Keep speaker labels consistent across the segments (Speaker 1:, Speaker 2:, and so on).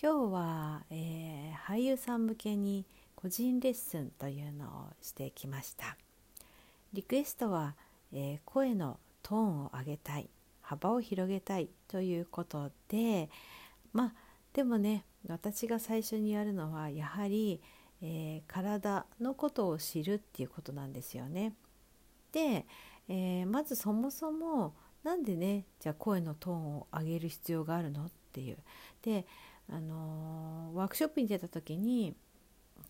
Speaker 1: 今日は、えー、俳優さん向けに個人レッスンというのをしてきましたリクエストは、えー、声のトーンを上げたい幅を広げたいということでまあでもね私が最初にやるのはやはり、えー、体のことを知るっていうことなんですよね。で、えー、まずそもそもなんでねじゃあ声のトーンを上げる必要があるのっていう。であのワークショップに出た時に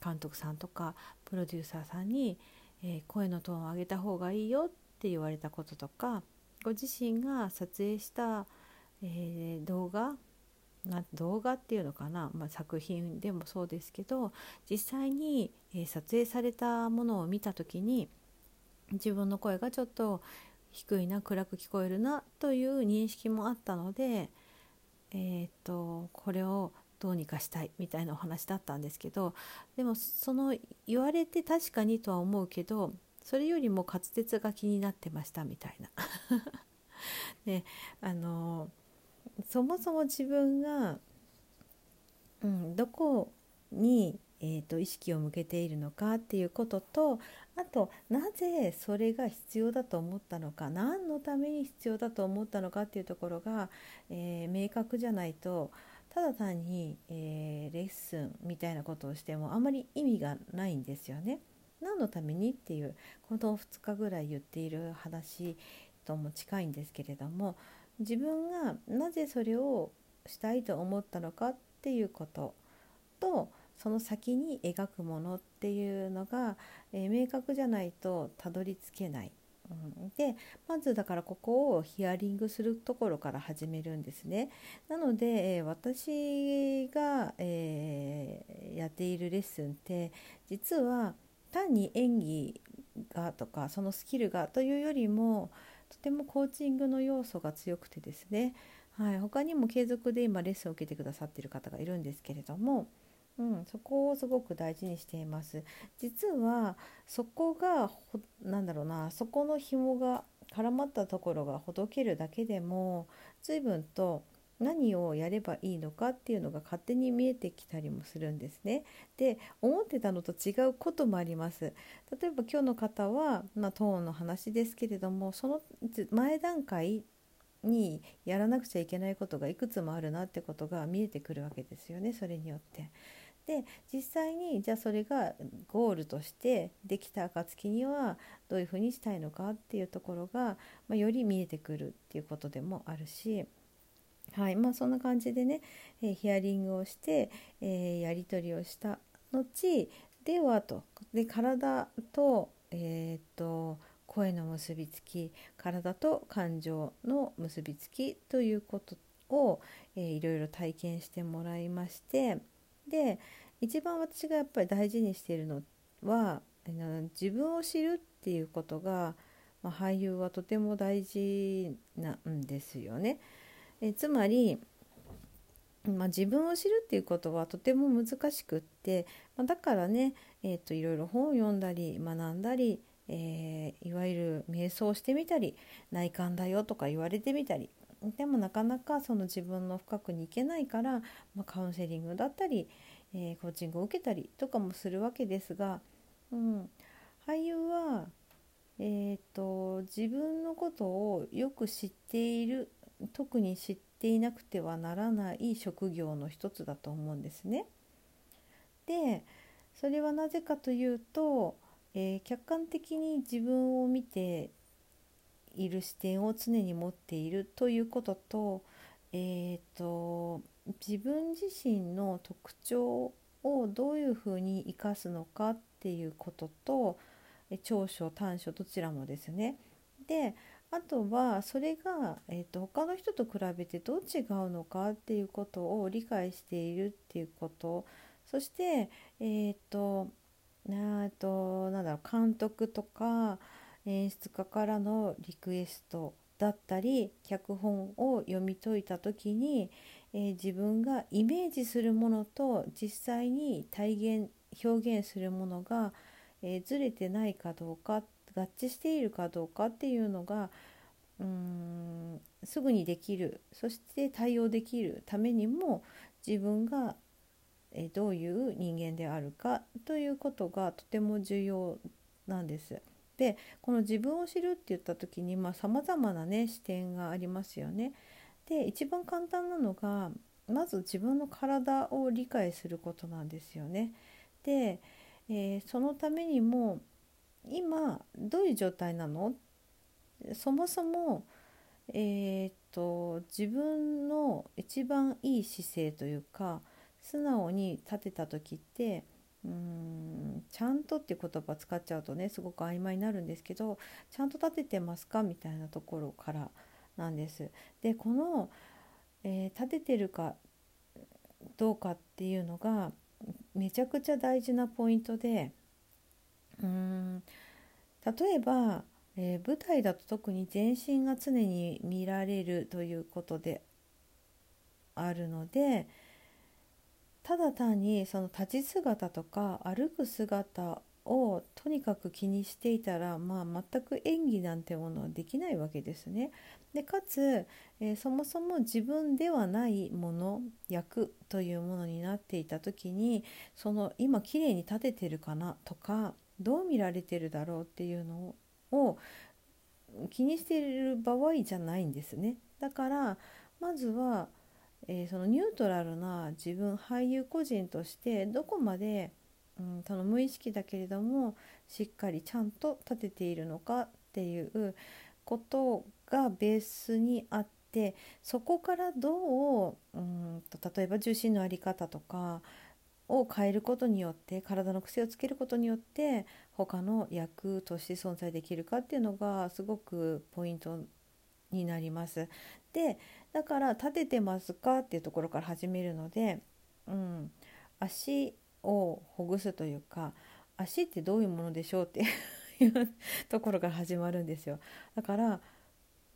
Speaker 1: 監督さんとかプロデューサーさんに、えー、声のトーンを上げた方がいいよって言われたこととかご自身が撮影した、えー、動画な動画っていうのかな、まあ、作品でもそうですけど実際に、えー、撮影されたものを見た時に自分の声がちょっと低いな暗く聞こえるなという認識もあったのでえーと、これをどうにかしたいみたいなお話だったんですけどでもその言われて確かにとは思うけどそれよりも滑舌が気になってましたみたいな。であのそもそも自分が、うん、どこにえーと、意識を向けているのかっていうこととあとなぜそれが必要だと思ったのか何のために必要だと思ったのかっていうところが、えー、明確じゃないとただ単に、えー、レッスンみたいなことをしてもあまり意味がないんですよね。何のためにっていうこの2日ぐらい言っている話とも近いんですけれども自分がなぜそれをしたいと思ったのかっていうこととその先に描くものっていうのが、えー、明確じゃないとたどり着けない。うん、でまずだからここをヒアリングするところから始めるんですね。なので、えー、私が、えー、やっているレッスンって実は単に演技がとかそのスキルがというよりもとてもコーチングの要素が強くてですね、はい、他にも継続で今レッスンを受けてくださっている方がいるんですけれどもうん、そこをすごく大事にしています実はそこがなんだろうなそこの紐が絡まったところがほどけるだけでも随分と何をやればいいのかっていうのが勝手に見えてきたりもするんですね。で思ってたのと違うこともあります。例えば今日の方は、まあ、トーンの話ですけれどもその前段階にやらなくちゃいけないことがいくつもあるなってことが見えてくるわけですよねそれによって。で実際にじゃあそれがゴールとしてできた暁にはどういうふうにしたいのかっていうところが、まあ、より見えてくるっていうことでもあるし。はいまあ、そんな感じでね、えー、ヒアリングをして、えー、やり取りをした後ではとで体と,、えーと、声の結びつき体と感情の結びつきということを、えー、いろいろ体験してもらいましてで一番私がやっぱり大事にしているのは自分を知るっていうことが、まあ、俳優はとても大事なんですよね。えつまり、まあ、自分を知るっていうことはとても難しくって、まあ、だからね、えーと、いろいろ本を読んだり学んだり、えー、いわゆる瞑想してみたり内観だよとか言われてみたりでもなかなかその自分の深くに行けないから、まあ、カウンセリングだったり、えー、コーチングを受けたりとかもするわけですが、うん、俳優は、えーと、自分のことをよく知っている特に知っていなくてはならない職業の一つだと思うんですね。でそれはなぜかというと、えー、客観的に自分を見ている視点を常に持っているということと,、えーと、自分自身の特徴をどういうふうに生かすのかっていうことと長所短所どちらもですね。であとはそれが、えーと、他の人と比べてどう違うのかっていうことを理解しているっていうことそしてえー、となとなんだろう監督とか演出家からのリクエストだったり脚本を読み解いた時に、えー、自分がイメージするものと実際に体現表現するものが、えー、ずれてないかどうか合致しているかどうかっていうのがうーんすぐにできるそして対応できるためにも自分がえどういう人間であるかということがとても重要なんです。でこの自分を知るって言った時にさまざ、まなね視点がありますよね。で一番簡単なのがまず自分の体を理解することなんですよね。で、えー、そのためにも今どういう状態なの？そもそも、えー、っと自分の一番いい姿勢というか素直に立てた時ってうんちゃんとっていう言葉使っちゃうとねすごく曖昧になるんですけどちゃんと立ててますかみたいなところからなんです。でこの、えー、立ててるかどうかっていうのがめちゃくちゃ大事なポイントでうーん例えば、えー、舞台だと特に全身が常に見られるということであるのでただ単にその立ち姿とか歩く姿をとにかく気にしていたら、まあ、全く演技なんてものはできないわけですね。でかつ、えー、そもそも自分ではないもの役というものになっていた時にその今綺麗に立ててるかなとかどう見られてるだろうっていうのを気にしている場合じゃないんですね。だからまずはえー、そのニュートラルな自分俳優個人としてどこまで、うん、その無意識だけれどもしっかりちゃんと立てているのかっていうことがベースにあってそこからどう、うんと例えば重心の在り方とかを変えることによって体の癖をつけることによって他の役として存在できるかっていうのがすごくポイントになります。でだから立ててますかっていうところから始めるので、うん、足をほぐすというか足ってどういうものでしょうって いうところから始まるんですよ。だから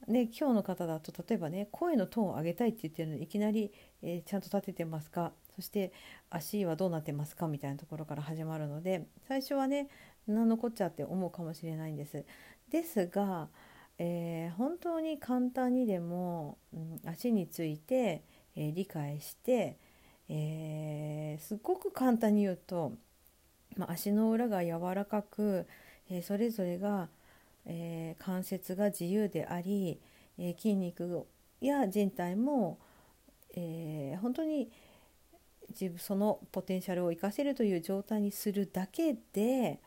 Speaker 1: ね、今日の方だと例えばね声のトーンを上げたいって言ってるのにいきなり、えー、ちゃんと立ててますか？そして足はどうなってますか？みたいなところから始まるので最初はね何のこっちゃって思うかもしれないんです。ですがえー、本当に簡単にでも、うん、足について、えー、理解して、えー、すごく簡単に言うと、まあ、足の裏が柔らかく、えそれぞれが、え関節が自由であり、え筋肉や人体も、え本当に自分そのポテンシャルを生かせるという状態にするだけで、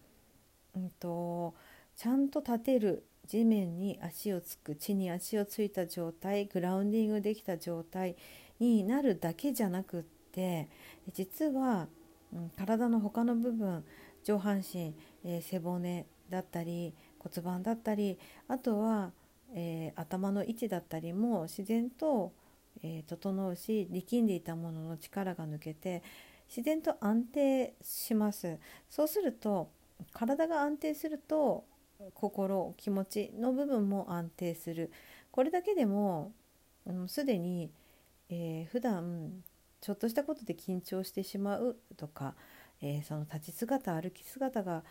Speaker 1: うんとちゃんと立てる。地面に足をつく地に足をついた状態グラウンディングできた状態になるだけじゃなくって実は、うん、体の他の部分上半身、えー、背骨だったり骨盤だったりあとは、えー、頭の位置だったりも自然と、えー、整うし力んでいたものの力が抜けて自然と安定します。そうすると体が安定すると心気持ちの部分も安定するこれだけでもすで、に、えー、普段ちょっとしたことで緊張してしまうとか、えー、その立ち姿歩き姿が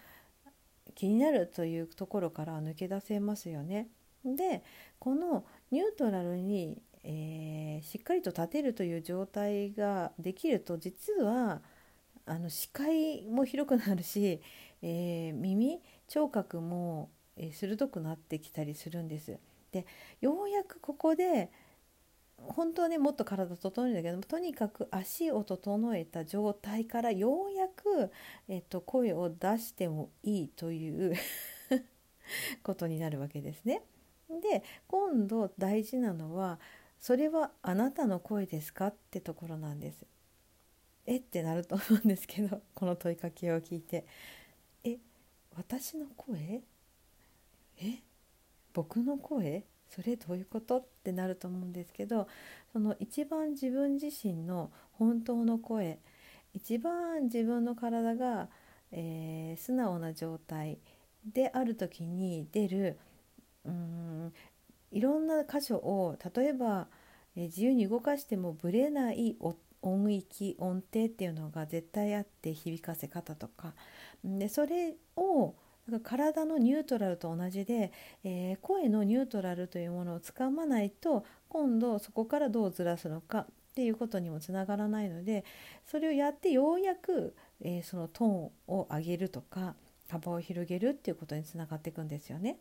Speaker 1: 気になるというところから抜け出せますよね。でこのニュートラルに、えー、しっかりと立てるという状態ができると実はあの視界も広くなるし、えー、耳聴覚も、え、鋭くなってきたりするんです。でようやくここで本当はねもっと体整えるんだけどもとにかく足を整えた状態からようやく、えっと、声を出してもいいという ことになるわけですね。で今度大事なのはそれはあなたの声ですかってところなんです。えってなると思うんですけどこの問いかけを聞いて私の声？え？僕の声？それどういうこと？ってなると思うんですけどその一番自分自身の本当の声一番自分の体が、えー、素直な状態である時に出るうんいろんな箇所を例えば、えー、自由に動かしてもぶれない音音域音程っていうのが絶対あって響かせ方とかでそれを体のニュートラルと同じで、えー、声のニュートラルというものをつかまないと今度そこからどうずらすのかっていうことにもつながらないのでそれをやってようやく、えー、そのトーンを上げるとか幅を広げるっていうことにつながっていくんですよね。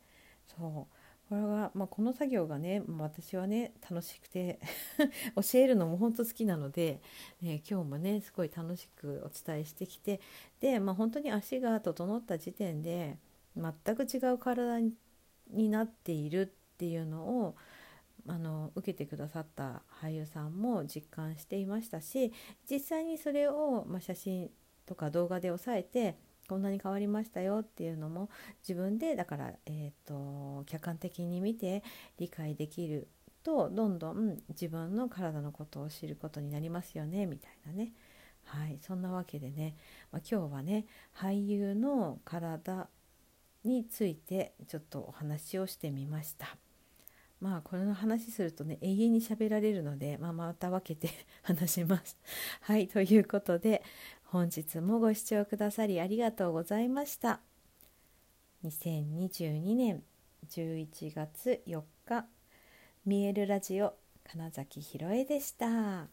Speaker 1: そうこれは、まあ、この作業がね私はね楽しくて 教えるのも本当好きなので、え今日もねすごい楽しくお伝えしてきてで、まあ、本当に足が整った時点で全く違う体になっているっていうのをあの受けてくださった俳優さんも実感していましたし実際にそれを、まあ、写真とか動画で押さえてこんなに変わりましたよっていうのも自分でだから、えーと、客観的に見て理解できるとどんどん自分の体のことを知ることになりますよねみたいなね。はい、そんなわけでね、まあ、今日はね俳優の体についてちょっとお話をしてみました。まあこれの話するとね永遠に喋られるので、まあ、また分けて 話します。はいということで本日もご視聴くださりありがとうございました。2022年11月4日見えるラジオ金崎ひろえでした。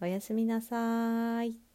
Speaker 1: おやすみなさい。